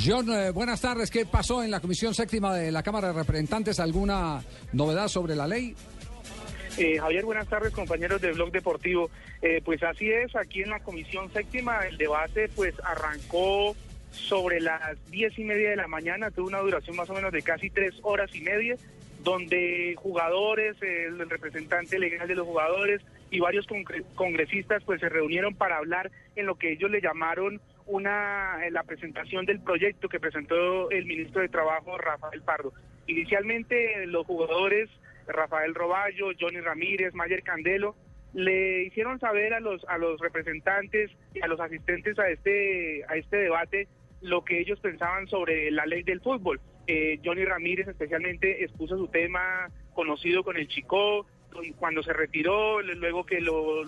John, eh, buenas tardes. ¿Qué pasó en la Comisión Séptima de la Cámara de Representantes? ¿Alguna novedad sobre la ley? Eh, Javier, buenas tardes, compañeros del Blog Deportivo. Eh, pues así es, aquí en la Comisión Séptima el debate pues arrancó sobre las diez y media de la mañana, tuvo una duración más o menos de casi tres horas y media, donde jugadores, el representante legal de los jugadores y varios congresistas pues se reunieron para hablar en lo que ellos le llamaron una la presentación del proyecto que presentó el ministro de Trabajo Rafael Pardo. Inicialmente los jugadores Rafael Roballo, Johnny Ramírez, Mayer Candelo le hicieron saber a los a los representantes y a los asistentes a este a este debate lo que ellos pensaban sobre la ley del fútbol. Eh, Johnny Ramírez especialmente expuso su tema conocido con el Chico cuando se retiró, luego que lo,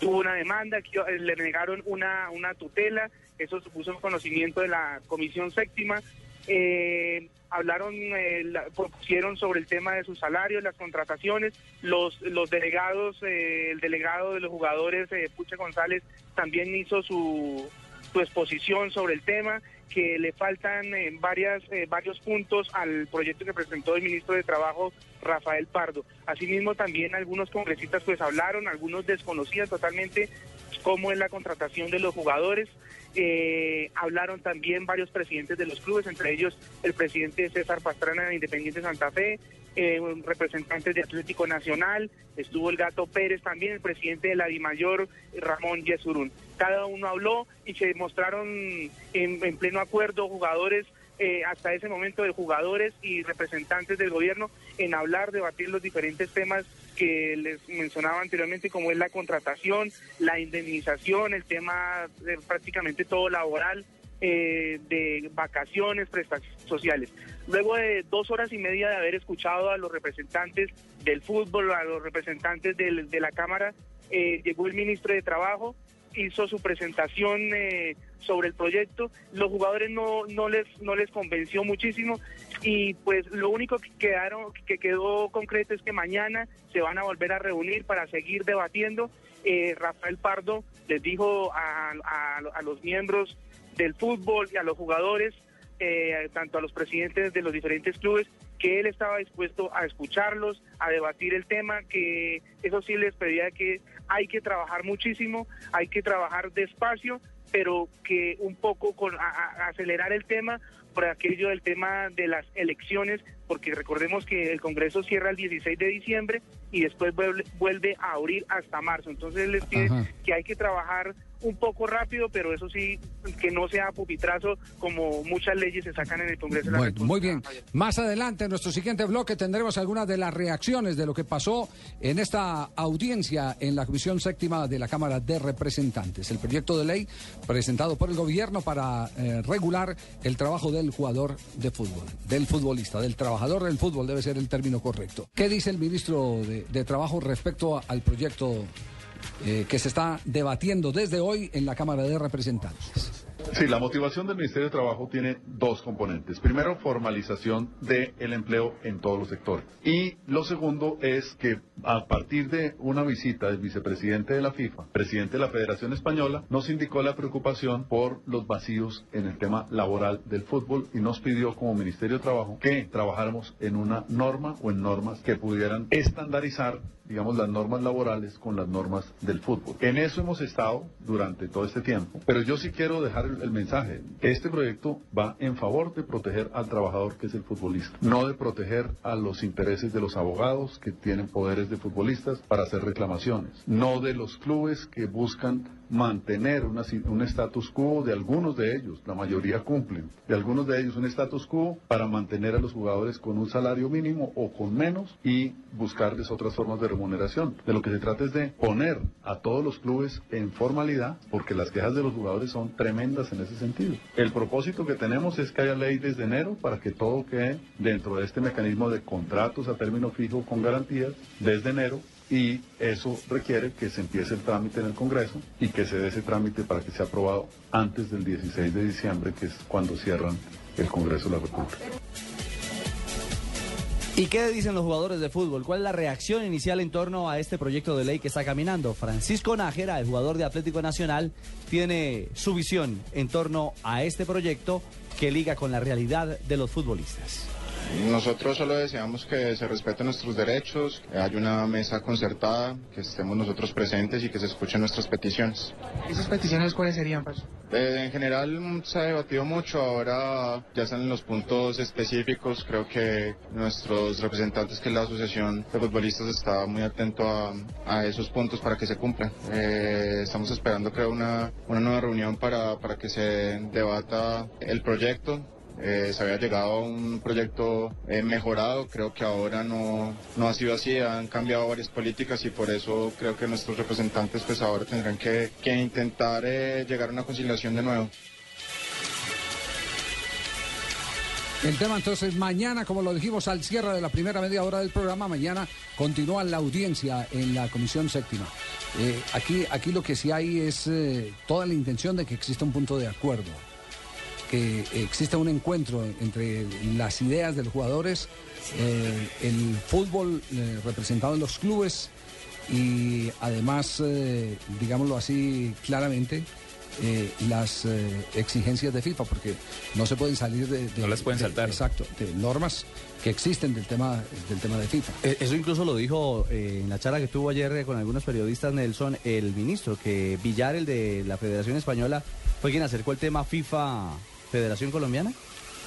tuvo una demanda, que eh, le negaron una, una tutela, eso supuso un conocimiento de la Comisión Séptima. Eh, hablaron, eh, propusieron sobre el tema de sus salarios, las contrataciones, los, los delegados, el delegado de los jugadores, Puche González, también hizo su, su exposición sobre el tema, que le faltan eh, varias, eh, varios puntos al proyecto que presentó el ministro de Trabajo, Rafael Pardo. Asimismo, también algunos congresistas pues hablaron, algunos desconocían totalmente cómo es la contratación de los jugadores. Eh, hablaron también varios presidentes de los clubes, entre ellos el presidente César Pastrana de Independiente Santa Fe, eh, representantes de Atlético Nacional, estuvo el Gato Pérez también, el presidente de la DIMAYOR, Ramón Yesurún. Cada uno habló y se mostraron en, pleno acuerdo jugadores eh, hasta ese momento de jugadores y representantes del gobierno en hablar, debatir los diferentes temas que les mencionaba anteriormente, como es la contratación, la indemnización, el tema de prácticamente todo laboral, eh, de vacaciones, prestaciones sociales. Luego de dos horas y media de haber escuchado a los representantes del fútbol, a los representantes de la Cámara, eh, llegó el ministro de Trabajo, hizo su presentación eh, sobre el proyecto. Los jugadores no, no, les, no les convenció muchísimo y pues lo único que, quedaron, que quedó concreto es que mañana se van a volver a reunir para seguir debatiendo. Eh, Rafael Pardo les dijo a, a, los miembros del fútbol y a los jugadores, eh, tanto a los presidentes de los diferentes clubes, que él estaba dispuesto a escucharlos, a debatir el tema, que eso sí les pedía que hay que trabajar muchísimo, hay que trabajar despacio, pero que un poco con acelerar el tema por aquello del tema de las elecciones, porque recordemos que el Congreso cierra el 16 de diciembre y después vuelve, a abrir hasta marzo. Entonces él les pide que hay que trabajar un poco rápido, pero eso sí, que no sea pupitrazo como muchas leyes se sacan en el Congreso. De bueno, muy bien. Más adelante, en nuestro siguiente bloque, tendremos algunas de las reacciones de lo que pasó en esta audiencia en la Comisión Séptima de la Cámara de Representantes. El proyecto de ley presentado por el gobierno para eh, regular el trabajo del jugador de fútbol, del futbolista, del trabajador del fútbol, debe ser el término correcto. ¿Qué dice el ministro de, Trabajo respecto al proyecto eh, que se está debatiendo desde hoy en la Cámara de Representantes? Sí, la motivación del Ministerio de Trabajo tiene dos componentes. Primero, formalización del empleo en todos los sectores. Y lo segundo es que a partir de una visita del vicepresidente de la FIFA, presidente de la Federación Española, nos indicó la preocupación por los vacíos en el tema laboral del fútbol y nos pidió como Ministerio de Trabajo que trabajáramos en una norma o en normas que pudieran estandarizar digamos, las normas laborales con las normas del fútbol. En eso hemos estado durante todo este tiempo, pero yo sí quiero dejar el, mensaje. Este proyecto va en favor de proteger al trabajador que es el futbolista, no de proteger a los intereses de los abogados que tienen poderes de futbolistas para hacer reclamaciones, no de los clubes que buscan mantener un status quo de algunos de ellos, la mayoría cumplen, de algunos de ellos un status quo para mantener a los jugadores con un salario mínimo o con menos y buscarles otras formas de remuneración. De lo que se trata es de poner a todos los clubes en formalidad, porque las quejas de los jugadores son tremendas en ese sentido. El propósito que tenemos es que haya ley desde enero para que todo quede dentro de este mecanismo de contratos a término fijo con garantías desde enero y eso requiere que se empiece el trámite en el Congreso y que se dé ese trámite para que sea aprobado antes del 16 de diciembre, que es cuando cierran el Congreso de la República. ¿Y qué dicen los jugadores de fútbol? ¿Cuál es la reacción inicial en torno a este proyecto de ley que está caminando? Francisco Nájera, el jugador de Atlético Nacional, tiene su visión en torno a este proyecto que liga con la realidad de los futbolistas. Nosotros solo deseamos que se respeten nuestros derechos, que haya una mesa concertada, que estemos nosotros presentes y que se escuchen nuestras peticiones. ¿Esas peticiones cuáles serían, Pacho? Eh, en general se ha debatido mucho, ahora ya están en los puntos específicos, creo que nuestros representantes, que es la Asociación de Futbolistas, está muy atento a, a esos puntos para que se cumplan. Eh, estamos esperando creo una, una nueva reunión para, para que se debata el proyecto, eh, se había llegado a un proyecto eh, mejorado, creo que ahora no, no ha sido así, han cambiado varias políticas y por eso creo que nuestros representantes pues ahora tendrán que, que intentar eh, llegar a una conciliación de nuevo. El tema entonces mañana, como lo dijimos al cierre de la primera media hora del programa, mañana continúa la audiencia en la Comisión Séptima. Aquí, aquí lo que sí hay es toda la intención de que exista un punto de acuerdo, que exista un encuentro entre las ideas de los jugadores, eh, el fútbol eh, representado en los clubes y además, eh, digámoslo así claramente, eh, las eh, exigencias de FIFA, porque no se pueden salir de, de- No las pueden de- saltar. Exacto, de normas que existen del tema del tema de FIFA. Eh, Eso incluso lo dijo eh, en la charla que tuvo ayer con algunos periodistas, Nelson, el ministro, que Villar, el de la Federación Española, fue quien acercó el tema FIFA Federación Colombiana.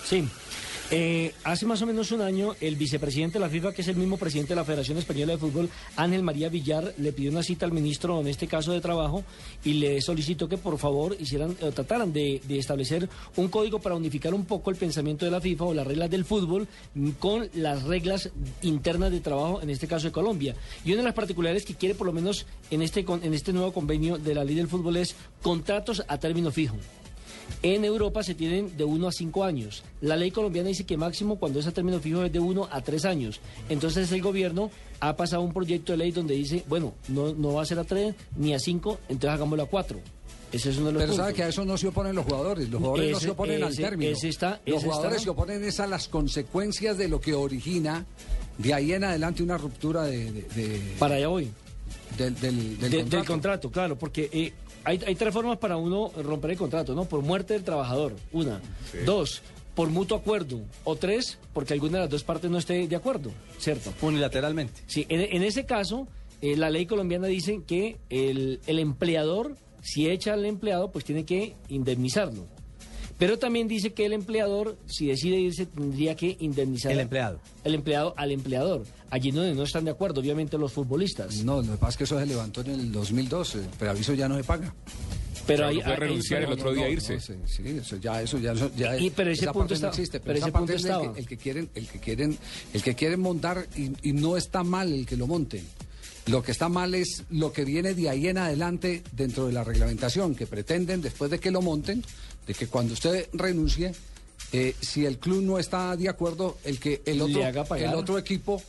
Sí. Eh, hace más o menos un año, el vicepresidente de la FIFA, que es el mismo presidente de la Federación Española de Fútbol, Ángel María Villar, le pidió una cita al ministro, en este caso de trabajo, y le solicitó que por favor hicieran, o trataran de, establecer un código para unificar un poco el pensamiento de la FIFA o las reglas del fútbol mm, con las reglas internas de trabajo, en este caso de Colombia. Y una de las particularidades que quiere, por lo menos en este, en este nuevo convenio de la ley del fútbol, es contratos a término fijo. En Europa se tienen de 1 a 5 años. La ley colombiana dice que máximo cuando es a término fijo es de 1 a 3 años. Entonces el gobierno ha pasado un proyecto de ley donde dice, bueno, no, no va a ser a 3 ni a 5, entonces hagámoslo a 4. Ese es uno de los Pero sabe que a eso no se oponen los jugadores, los jugadores no se oponen al término. ese está- los jugadores está- se oponen es a las consecuencias de lo que origina de ahí en adelante una ruptura de, de- de- Para allá voy. del, del- del De- contrato. Del contrato, claro, porque eh, hay, hay tres formas para uno romper el contrato, ¿no? Por muerte del trabajador, una. Dos, por mutuo acuerdo. O tres, porque alguna de las dos partes no esté de acuerdo, ¿cierto? Unilateralmente. Sí, en, en ese caso, eh, la ley colombiana dice que el, el empleador, si echa al empleado, pues tiene que indemnizarlo. Pero también dice que el empleador, si decide irse, tendría que indemnizar. El empleado. El empleado al empleador. Allí donde no están de acuerdo, obviamente, los futbolistas. No, lo que pasa es que eso se levantó en el 2012, el preaviso ya no se paga. Pero no puede renunciar el otro día No, irse. no, sí, sí, eso ya, eso ya, eso ya Y- pero ese esa punto parte está- no existe, pero esa ese parte punto es el estaba. que, el que quieren, el que quieren, el que quieren montar y, y no está mal el que lo monten. Lo que está mal es lo que viene de ahí en adelante dentro de la reglamentación, que pretenden después de que lo monten, de que cuando usted renuncie, eh, si el club no está de acuerdo, el que el otro, el otro equipo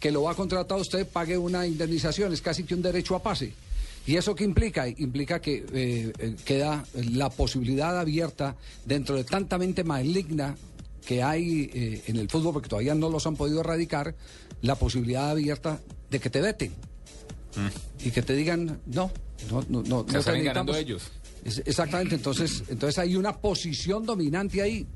que lo va a contratar a usted pague una indemnización, es casi que un derecho a pase. ¿Y eso qué implica? Implica que eh, eh, queda la posibilidad abierta dentro de tanta mente maligna que hay eh, en el fútbol, porque todavía no los han podido erradicar, la posibilidad abierta de que te veten y que te digan, no, no, no, no. No te ganando necesitamos". ellos. Es- exactamente, entonces, entonces hay una posición dominante ahí.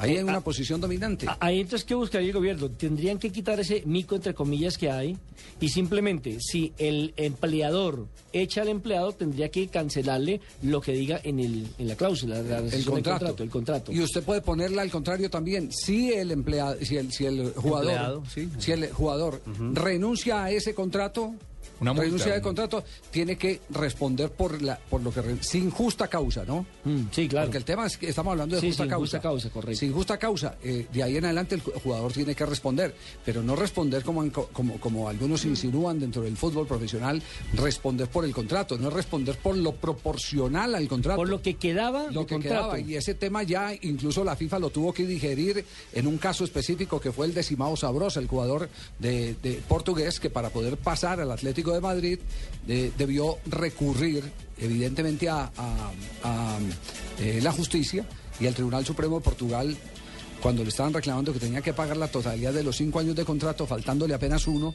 Ahí hay una Ah, posición dominante. A- Ahí entonces, ¿qué buscaría el gobierno? Tendrían que quitar ese mico, entre comillas, que hay y simplemente, si el empleador echa al empleado, tendría que cancelarle lo que diga en, el, en la cláusula, la el del contrato. el contrato. Y usted puede ponerla al contrario también. Si el empleado, si el, si el jugador, Empleado, sí. si el jugador renuncia a ese contrato, Una multa, renuncia un- contrato, tiene que responder por la, por lo que re- sin justa causa, ¿no? Mm, sí, claro. Porque el tema es que estamos hablando de Sí, justa sin causa. justa causa, correcto. Sin justa causa. eh, de ahí en adelante el ju- jugador tiene que responder, pero no responder como, como, como algunos insinúan dentro del fútbol profesional, responder por el contrato, no responder por lo proporcional al contrato. Por lo que quedaba lo de que contrato. quedaba. Y ese tema ya incluso la FIFA lo tuvo que digerir en un caso específico que fue el de Simao Sabrosa, el jugador de, de portugués, que para poder pasar al Atlético de Madrid de- debió recurrir evidentemente a, eh, la justicia y el Tribunal Supremo de Portugal cuando le estaban reclamando que tenía que pagar la totalidad de los cinco años de contrato, faltándole apenas uno,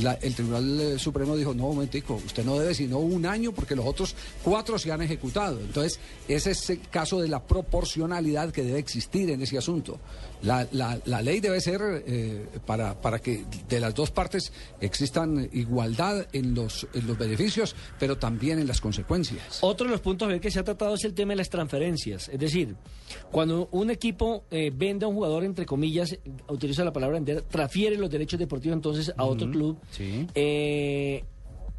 la- el Tribunal eh, Supremo dijo, no, momentico, usted no debe sino un año porque los otros cuatro se han ejecutado. Entonces, ese es el caso de la proporcionalidad que debe existir en ese asunto. La, la- la ley debe ser eh, para, para que de las dos partes existan igualdad en los, en los beneficios, pero también en las consecuencias. Otro de los puntos que se ha tratado es el tema de las transferencias. Es decir, cuando un equipo eh, vende a un jugador, entre comillas, utiliza la palabra vender, transfiere los derechos deportivos entonces a otro club. Sí. eh,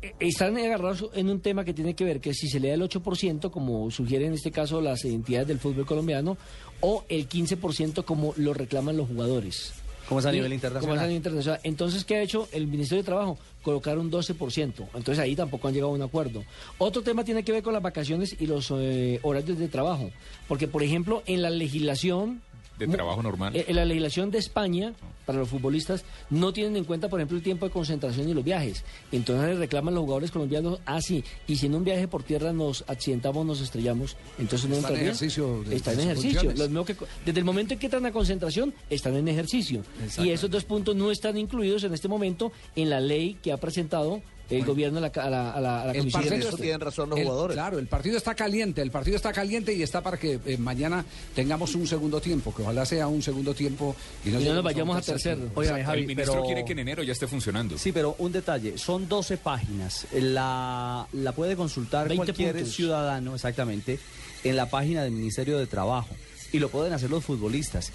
eh, están agarrados en un tema que tiene que ver que si se le da el 8%, como sugieren en este caso las entidades del fútbol colombiano, o el 15% como lo reclaman los jugadores. Como es a Y- nivel Como internacional. es a nivel internacional. Entonces, ¿qué ha hecho el Ministerio de Trabajo? Colocar un 12%. Entonces ahí tampoco han llegado a un acuerdo. Otro tema tiene que ver con las vacaciones y los eh, horarios de trabajo. Porque, por ejemplo, en la legislación... De trabajo normal. eh, En la legislación de España, para los futbolistas, no tienen en cuenta, por ejemplo, el tiempo de concentración y los viajes. Entonces le reclaman los jugadores colombianos, ah, sí, y si en un viaje por tierra nos accidentamos, nos estrellamos, entonces no Está en ejercicio de- Está en ejercicio. funciones. Lo mismo que co- desde el momento en que entran a concentración, están en ejercicio. Y esos dos puntos no están incluidos en este momento en la ley que ha presentado el gobierno a la, a la, a la- a la El partido- tienen razón los el- jugadores. Claro, el partido está caliente, el partido está caliente y está para que eh, mañana tengamos un segundo tiempo, que ojalá sea un segundo tiempo y no, Y no nos lleguemos vayamos a tercero. Oiga, el Javi, ministro pero- quiere que en enero ya esté funcionando. Sí, pero un detalle, son 12 páginas. La, la puede consultar 20 cualquier puntos. ciudadano, exactamente, en la página del Ministerio de Trabajo. Y lo pueden hacer los futbolistas.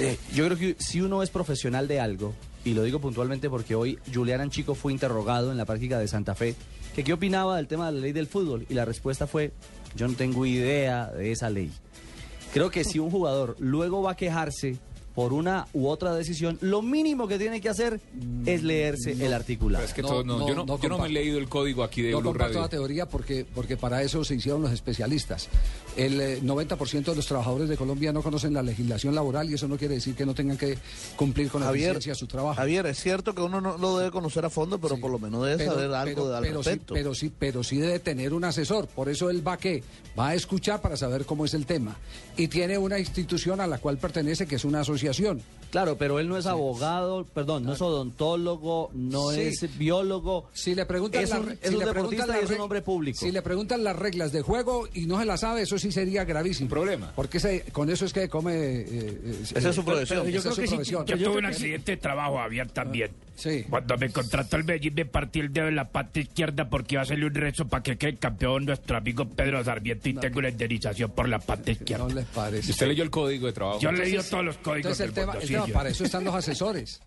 Eh, yo creo que si uno es profesional de algo, y lo digo puntualmente porque hoy Julián Anchico fue interrogado en la práctica de Santa Fe, que qué opinaba del tema de la ley del fútbol, y la respuesta fue, yo no tengo idea de esa ley. Creo que si un jugador luego va a quejarse por una u otra decisión, lo mínimo que tiene que hacer es leerse el articulado. Pero es que No, todo- no, no, yo, no, no yo no me he leído el código aquí de No Blue Radio. la teoría porque, porque para eso se hicieron los especialistas. El eh, 90% de los trabajadores de Colombia no conocen la legislación laboral y eso no quiere decir que no tengan que cumplir con Javier, eficiencia su trabajo. Javier, es cierto que uno no lo debe conocer a fondo, pero Sí. por lo menos debe Pero- saber algo pero- de- al pero sí, respecto. pero sí, pero sí debe tener un asesor. Por eso él va a qué? Va a escuchar para saber cómo es el tema. Y tiene una institución a la cual pertenece que es una asociación negociación. Claro, pero él no es abogado, perdón, no es odontólogo, no Sí. es biólogo. Si le preguntan Es un- si un le deportista y es un hombre público. Si le preguntan las reglas de juego y no se las sabe, eso sí sería gravísimo. Un problema. Porque ese- con eso es que come. eh, eh, Esa es su profesión. esa yo es creo su que sí, profesión. Yo Yo tuve un accidente de trabajo, Javier, también. Sí. Cuando me contrató el Medellín me partí el dedo en la pata izquierda porque iba a hacerle un rezo para que quede campeón nuestro amigo Pedro Sarmiento y tengo la indemnización por la pata izquierda. No les parece. ¿Y usted leyó el código de trabajo? Yo he leído todos los códigos Entonces el del tema, mundo, el sí, tema, yo- para eso están los asesores.